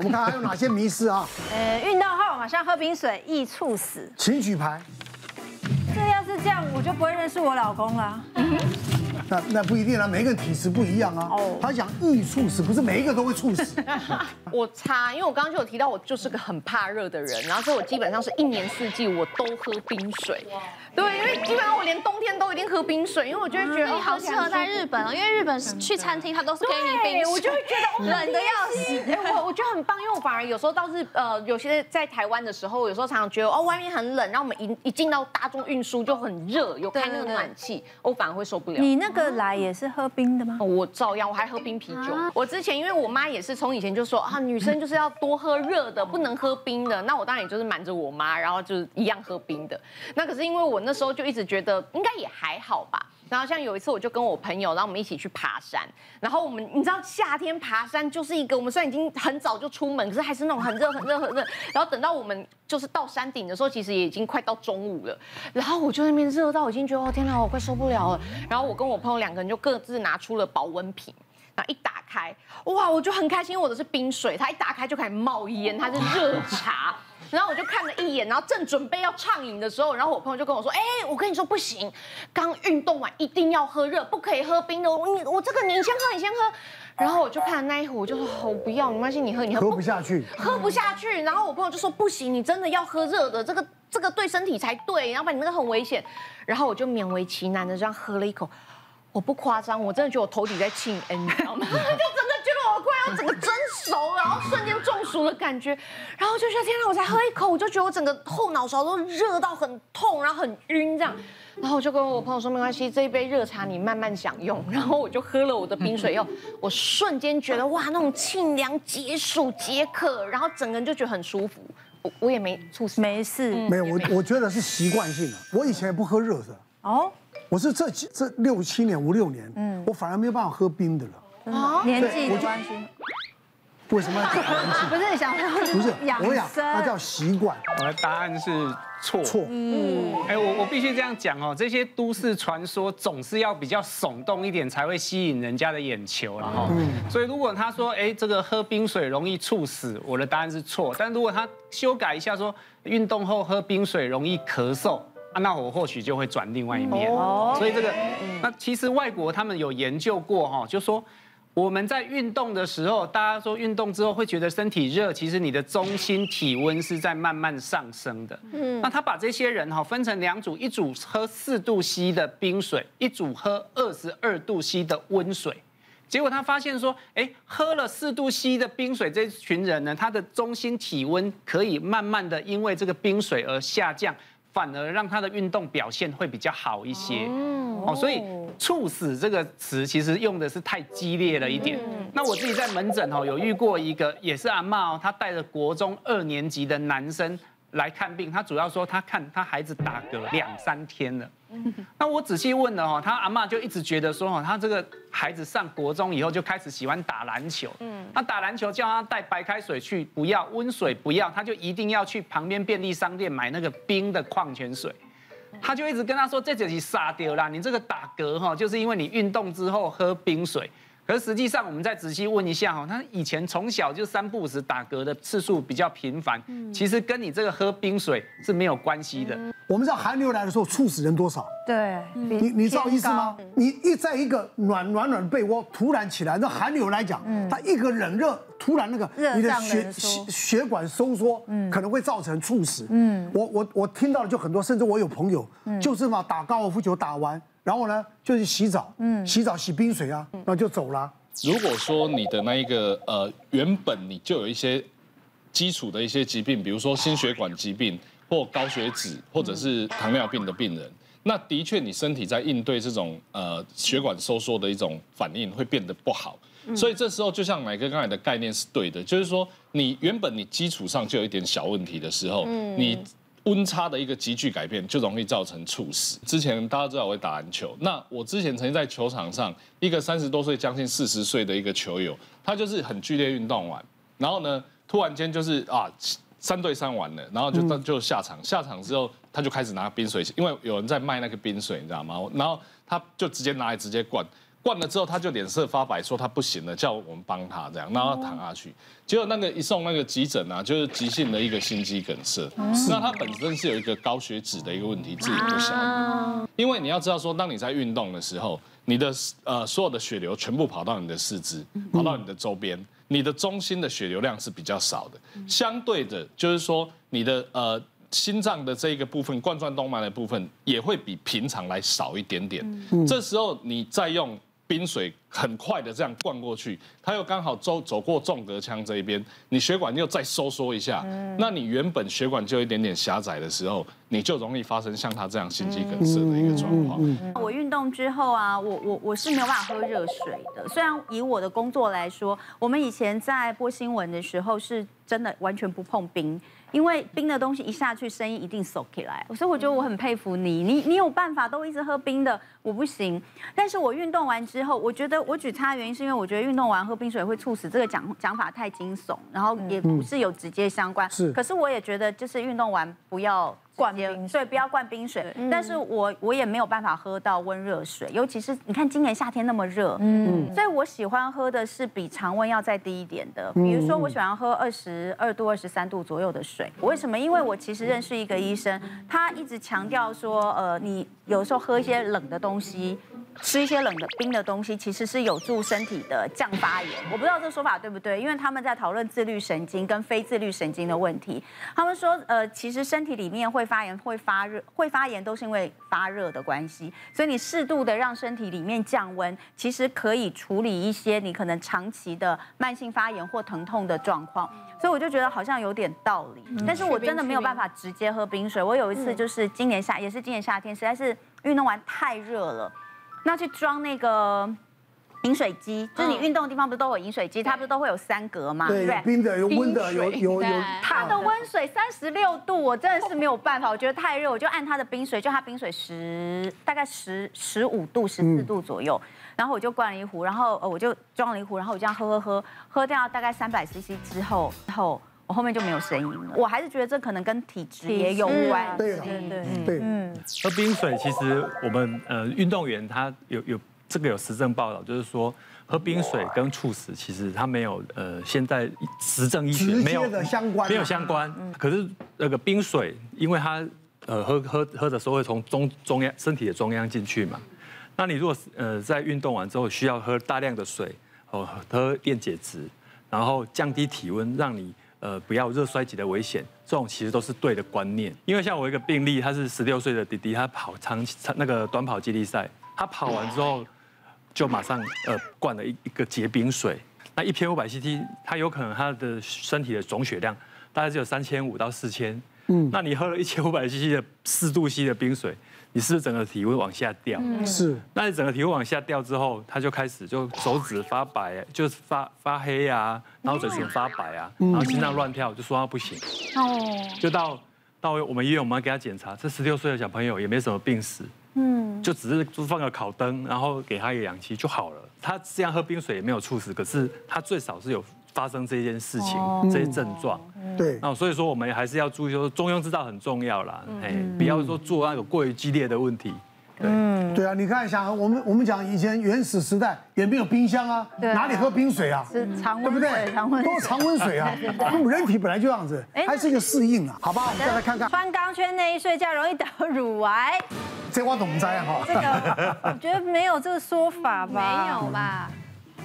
我们看还有哪些迷思啊？呃，运动后马上喝冰水易猝死，请举牌。这样，我就不会认识我老公了。那那不一定啊，每个人体质不一样啊。哦，他讲易猝死，不是每一个都会猝死。我擦，因为我刚刚就有提到，我就是个很怕热的人，然后所以我基本上是一年四季我都喝冰水。对，因为基本上我连冬天都一定喝冰水，因为我就会觉得、嗯、你好适合在日本哦，因为日本去餐厅他都是给你冰水，我就会觉得冷的要死。我 我觉得很棒，因为我反而有时候到日呃，有些在台湾的时候，有时候常常觉得哦外面很冷，然后我们一一进到大众运输就很热，有开那个暖气，我反而会受不了。你那个来也是喝冰的吗？我照样，我还喝冰啤酒。我之前因为我妈也是从以前就说啊，女生就是要多喝热的，不能喝冰的。那我当然也就是瞒着我妈，然后就是一样喝冰的。那可是因为我那时候就一直觉得应该也还好吧。然后像有一次我就跟我朋友，然后我们一起去爬山。然后我们你知道夏天爬山就是一个，我们虽然已经很早就出门，可是还是那种很热很热很热。然后等到我们就是到山顶的时候，其实也已经快到中午了。然后我就那边热到已经觉得哦天哪，我快受不了了。然后我跟我朋友两个人就各自拿出了保温瓶。一打开，哇，我就很开心，我的是冰水，它一打开就开始冒烟，它是热茶，然后我就看了一眼，然后正准备要畅饮的时候，然后我朋友就跟我说，哎，我跟你说不行，刚运动完一定要喝热，不可以喝冰的，我你我这个你先喝，你先喝，然后我就看了那一壶，我就说我不要，没关系，你喝，你喝，喝不下去，喝不下去，然后我朋友就说不行，你真的要喝热的，这个这个对身体才对，要不然你那个很危险，然后我就勉为其难的这样喝了一口。我不夸张，我真的觉得我头顶在庆恩，你知道吗？就真的觉得我快要整个蒸熟，然后瞬间中暑的感觉，然后就觉得天哪！我才喝一口，我就觉得我整个后脑勺都热到很痛，然后很晕这样。然后我就跟我朋友说没关系，这一杯热茶你慢慢享用。然后我就喝了我的冰水以后，我瞬间觉得哇，那种清凉解暑解渴，然后整个人就觉得很舒服。我我也没猝死，没事，没有。我我觉得是习惯性的，我以前也不喝热的。哦。我是这几这六七年五六年，嗯，我反而没有办法喝冰的了。哦，年纪的关系？为什么要讲年纪？不是想说，不是我讲，它叫习惯。我的答案是错。错。嗯。哎，我我必须这样讲哦，这些都市传说总是要比较耸动一点才会吸引人家的眼球，然后，嗯。所以如果他说，哎，这个喝冰水容易猝死，我的答案是错。但如果他修改一下说，运动后喝冰水容易咳嗽。啊，那我或许就会转另外一面。所以这个，那其实外国他们有研究过哈，就说我们在运动的时候，大家说运动之后会觉得身体热，其实你的中心体温是在慢慢上升的。嗯，那他把这些人哈分成两组，一组喝四度 C 的冰水，一组喝二十二度 C 的温水。结果他发现说，哎，喝了四度 C 的冰水这群人呢，他的中心体温可以慢慢的因为这个冰水而下降。反而让他的运动表现会比较好一些，哦，所以“猝死”这个词其实用的是太激烈了一点。那我自己在门诊哦，有遇过一个也是阿妈哦，她带着国中二年级的男生。来看病，他主要说他看他孩子打嗝两三天了。那我仔细问了哦，他阿妈就一直觉得说哦，他这个孩子上国中以后就开始喜欢打篮球。嗯，那打篮球叫他带白开水去，不要温水不要，他就一定要去旁边便利商店买那个冰的矿泉水。他就一直跟他说，这就是傻掉啦，你这个打嗝哈，就是因为你运动之后喝冰水。可是实际上，我们再仔细问一下哈，他以前从小就三不五时打嗝的次数比较频繁，其实跟你这个喝冰水是没有关系的。我们知道寒流来的时候，猝死人多少？对，你你知道意思吗？你一在一个暖暖暖被窝突然起来，那寒流来讲，它一个冷热突然那个你的血血血管收缩，可能会造成猝死。嗯，我我我听到的就很多，甚至我有朋友就是嘛，打高尔夫球打完。然后呢，就去洗澡，嗯，洗澡洗冰水啊，然后就走了。如果说你的那一个呃，原本你就有一些基础的一些疾病，比如说心血管疾病或高血脂，或者是糖尿病的病人，那的确你身体在应对这种呃血管收缩的一种反应会变得不好。所以这时候就像奶哥刚才的概念是对的，就是说你原本你基础上就有一点小问题的时候，你。温差的一个急剧改变就容易造成猝死。之前大家知道我会打篮球，那我之前曾经在球场上，一个三十多岁、将近四十岁的一个球友，他就是很剧烈运动完，然后呢，突然间就是啊，三对三完了，然后就就下场，下场之后他就开始拿冰水，因为有人在卖那个冰水，你知道吗？然后他就直接拿来直接灌。灌了之后他就脸色发白，说他不行了，叫我们帮他这样，让他躺下去。结果那个一送那个急诊啊，就是急性的一个心肌梗塞。那他本身是有一个高血脂的一个问题，自己不晓得。因为你要知道说，当你在运动的时候，你的呃所有的血流全部跑到你的四肢，跑到你的周边，你的中心的血流量是比较少的。相对的，就是说你的呃。心脏的这一个部分，冠状动脉的部分也会比平常来少一点点。嗯、这时候你再用冰水很快的这样灌过去，它又刚好走走过纵隔腔这一边，你血管又再收缩一下，嗯、那你原本血管就有一点点狭窄的时候，你就容易发生像他这样心肌梗塞的一个状况。嗯嗯嗯、我运动之后啊，我我我是没有办法喝热水的。虽然以我的工作来说，我们以前在播新闻的时候是真的完全不碰冰。因为冰的东西一下去，声音一定收起来，所以我觉得我很佩服你，你你有办法都一直喝冰的，我不行。但是我运动完之后，我觉得我举差的原因是因为我觉得运动完喝冰水会猝死，这个讲讲法太惊悚，然后也不是有直接相关。是，可是我也觉得就是运动完不要。灌冰水，不要灌冰水。但是我我也没有办法喝到温热水，尤其是你看今年夏天那么热，嗯，所以我喜欢喝的是比常温要再低一点的，比如说我喜欢喝二十二度、二十三度左右的水。为什么？因为我其实认识一个医生，他一直强调说，呃，你有时候喝一些冷的东西。吃一些冷的冰的东西，其实是有助身体的降发炎。我不知道这个说法对不对，因为他们在讨论自律神经跟非自律神经的问题。他们说，呃，其实身体里面会发炎、会发热、会发炎，都是因为发热的关系。所以你适度的让身体里面降温，其实可以处理一些你可能长期的慢性发炎或疼痛的状况。所以我就觉得好像有点道理，但是我真的没有办法直接喝冰水。我有一次就是今年夏，也是今年夏天，实在是运动完太热了。那去装那个饮水机，就是你运动的地方不是都有饮水机，它不是都会有三格吗？对，有冰的，有温的，有有有。它的温水三十六度，我真的是没有办法，我觉得太热，我就按它的冰水，就它冰水十大概十十五度、十四度左右，然后我就灌了一壶，然后呃我就装了一壶，然后我这样喝喝喝，喝掉大概三百 CC 之后，之后。我后面就没有声音了。我还是觉得这可能跟体质也有关。对对对对。嗯，喝冰水其实我们呃运动员他有有这个有实证报道，就是说喝冰水跟猝死其实它没有呃现在实证医学没有相关，没有相关。可是那个冰水，因为它呃喝喝喝的时候会从中中央身体的中央进去嘛，那你如果呃在运动完之后需要喝大量的水哦，喝电解质，然后降低体温，让你。呃，不要热衰竭的危险，这种其实都是对的观念。因为像我一个病例，他是十六岁的弟弟，他跑长那个短跑接力赛，他跑完之后就马上呃灌了一一个结冰水，那一千五百 CT，他有可能他的身体的总血量大概只有三千五到四千，嗯，那你喝了一千五百 CC 的四度 C 的冰水。你是不是整个体温往下掉？是。那你整个体温往下掉之后，他就开始就手指发白，就是发发黑啊，然后嘴唇发白啊，然后心脏乱跳，就说他不行。哦。就到到我们医院，我们要给他检查，这十六岁的小朋友也没什么病史，嗯，就只是就放个烤灯，然后给他一个氧气就好了。他这样喝冰水也没有猝死，可是他最少是有。发生这件事情，这些症状，对，那所以说我们还是要注意，说中庸之道很重要啦，哎，不要说做那个过于激烈的问题。嗯，对啊，你看，一下我们我们讲以前原始时代也没有冰箱啊，哪里喝冰水啊？是常温，对不对？常温，都是常温水啊。我们人体本来就这样子，还是一个适应啊，好吧？我们再来看看，穿钢圈内衣睡觉容易得乳癌，这我怎么知啊？哈，这个我觉得没有这个说法吧？没有吧？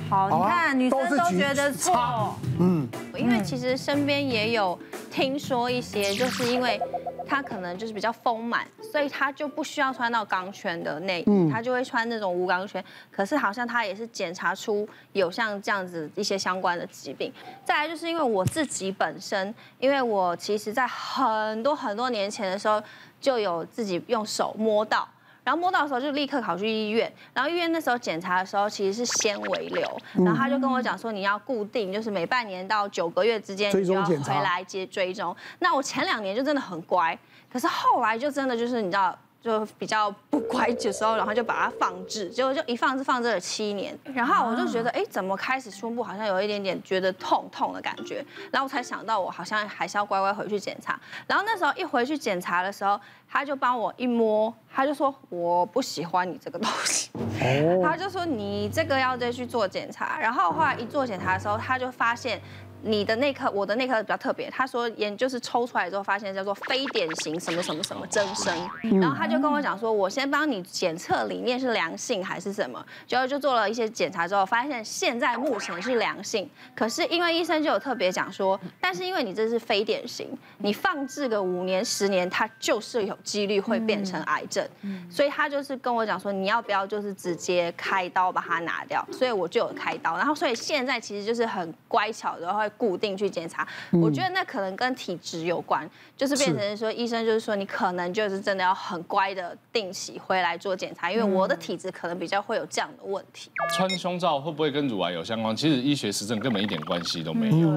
好，你看女生都觉得错，嗯，因为其实身边也有听说一些，就是因为她可能就是比较丰满，所以她就不需要穿到钢圈的内衣，她就会穿那种无钢圈。可是好像她也是检查出有像这样子一些相关的疾病。再来就是因为我自己本身，因为我其实在很多很多年前的时候就有自己用手摸到。然后摸到的时候就立刻跑去医院，然后医院那时候检查的时候其实是纤维瘤，然后他就跟我讲说，你要固定，就是每半年到九个月之间你就要回来接追踪。那我前两年就真的很乖，可是后来就真的就是你知道就比较不乖的时候，然后就把它放置，结果就一放置放置了七年，然后我就觉得，哎，怎么开始胸部好像有一点点觉得痛痛的感觉，然后我才想到我好像还是要乖乖回去检查，然后那时候一回去检查的时候，他就帮我一摸，他就说我不喜欢你这个东西，他就说你这个要再去做检查，然后后来一做检查的时候，他就发现。你的那颗，我的那颗比较特别。他说研就是抽出来之后发现叫做非典型什么什么什么增生，然后他就跟我讲说，我先帮你检测里面是良性还是什么，结果就做了一些检查之后，发现现在目前是良性。可是因为医生就有特别讲说，但是因为你这是非典型，你放置个五年十年，它就是有几率会变成癌症。所以他就是跟我讲说，你要不要就是直接开刀把它拿掉？所以我就有开刀，然后所以现在其实就是很乖巧的会。固定去检查，我觉得那可能跟体质有关，就是变成说医生就是说你可能就是真的要很乖的定期回来做检查，因为我的体质可能比较会有这样的问题。穿胸罩会不会跟乳癌有相关？其实医学实证根本一点关系都没有。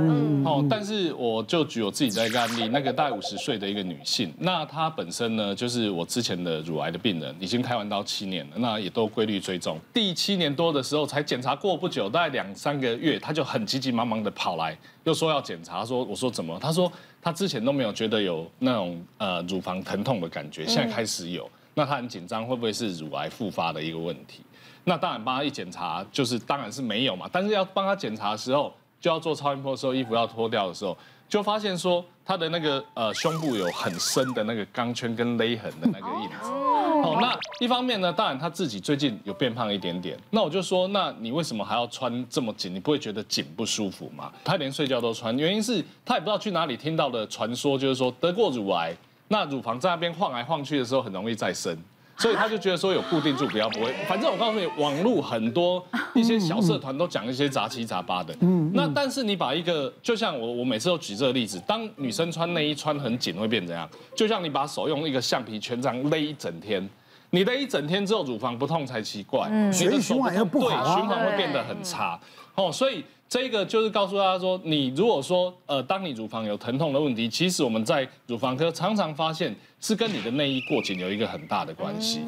哦，但是我就举我自己的一个案例，那个大概五十岁的一个女性，那她本身呢就是我之前的乳癌的病人，已经开完刀七年了，那也都规律追踪。第七年多的时候才检查过不久，大概两三个月，她就很急急忙忙的跑来。就说要检查，说我说怎么？他说他之前都没有觉得有那种呃乳房疼痛的感觉，现在开始有。那他很紧张，会不会是乳癌复发的一个问题？那当然帮他一检查，就是当然是没有嘛。但是要帮他检查的时候，就要做超音波的时候，衣服要脱掉的时候，就发现说他的那个呃胸部有很深的那个钢圈跟勒痕的那个印子。哦，那一方面呢，当然他自己最近有变胖一点点。那我就说，那你为什么还要穿这么紧？你不会觉得紧不舒服吗？他连睡觉都穿，原因是他也不知道去哪里听到的传说，就是说得过乳癌，那乳房在那边晃来晃去的时候很容易再生。所以他就觉得说有固定住，不要不会。反正我告诉你，网络很多一些小社团都讲一些杂七杂八的。嗯。那但是你把一个，就像我我每次都举这个例子，当女生穿内衣穿很紧会变怎样？就像你把手用一个橡皮圈这样勒一整天，你的一整天之后乳房不痛才奇怪。嗯。循环不好。对，循环会变得很差。哦，所以。这个就是告诉大家说，你如果说呃，当你乳房有疼痛的问题，其实我们在乳房科常常发现是跟你的内衣过紧有一个很大的关系。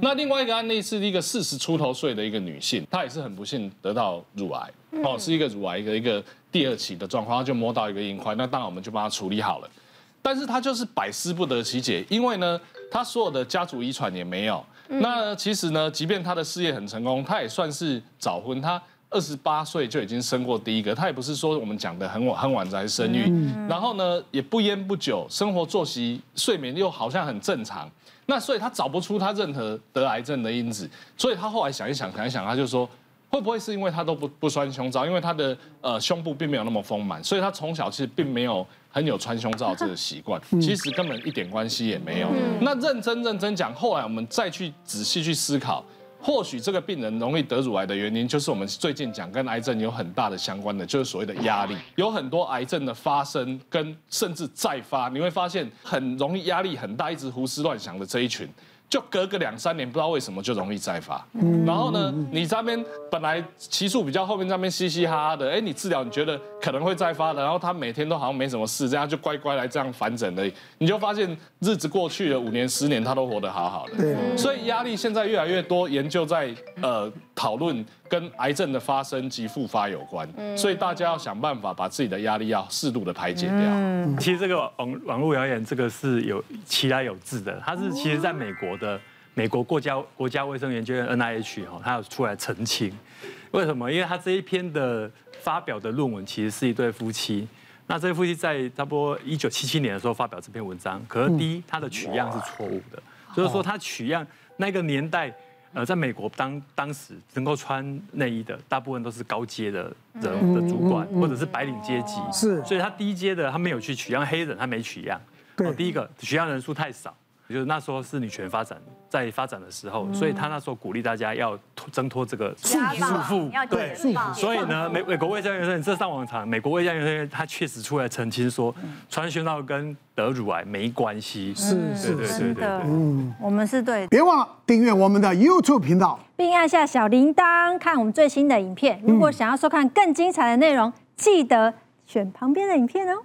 那另外一个案例是一个四十出头岁的一个女性，她也是很不幸得到乳癌，哦，是一个乳癌的一个第二期的状况，她就摸到一个硬块，那当然我们就帮她处理好了。但是她就是百思不得其解，因为呢，她所有的家族遗传也没有。那其实呢，即便他的事业很成功，他也算是早婚，他。二十八岁就已经生过第一个，他也不是说我们讲的很晚很晚才生育，然后呢也不烟不酒，生活作息睡眠又好像很正常，那所以他找不出他任何得癌症的因子，所以他后来想一想想一想，他就说会不会是因为他都不不穿胸罩，因为他的呃胸部并没有那么丰满，所以他从小其实并没有很有穿胸罩这个习惯，其实根本一点关系也没有。那认真认真讲，后来我们再去仔细去思考。或许这个病人容易得乳癌的原因，就是我们最近讲跟癌症有很大的相关的，就是所谓的压力。有很多癌症的发生跟甚至再发，你会发现很容易压力很大，一直胡思乱想的这一群。就隔个两三年，不知道为什么就容易再发。然后呢，你这边本来期数比较后面，这边嘻嘻哈哈的，哎，你治疗你觉得可能会再发的，然后他每天都好像没什么事，这样就乖乖来这样反诊而已。你就发现日子过去了五年十年，他都活得好好的。对。所以压力现在越来越多，研究在呃讨论跟癌症的发生及复发有关。所以大家要想办法把自己的压力要适度的排解掉。其实这个网网络谣言这个是有其来有自的，它是其实在美国的。美国国家国家卫生研究院 NIH 哈，他有出来澄清，为什么？因为它这一篇的发表的论文其实是一对夫妻，那这对夫妻在差不多一九七七年的时候发表这篇文章，可是第一，他的取样是错误的，就是说他取样那个年代，呃，在美国当当时能够穿内衣的大部分都是高阶的人的主管或者是白领阶级，是，所以他低阶的他没有去取样黑人，他没取样，对，第一个取样人数太少。就是那时候是女权发展在发展的时候，所以他那时候鼓励大家要挣脱这个束缚，对，所以呢，美美国卫生院这上网查，美国卫生院他确实出来澄清说，穿胸罩跟得乳癌没关系，是是是的，嗯，我们是对，别忘了订阅我们的 YouTube 频道，并按下小铃铛看我们最新的影片。如果想要收看更精彩的内容，记得选旁边的影片哦。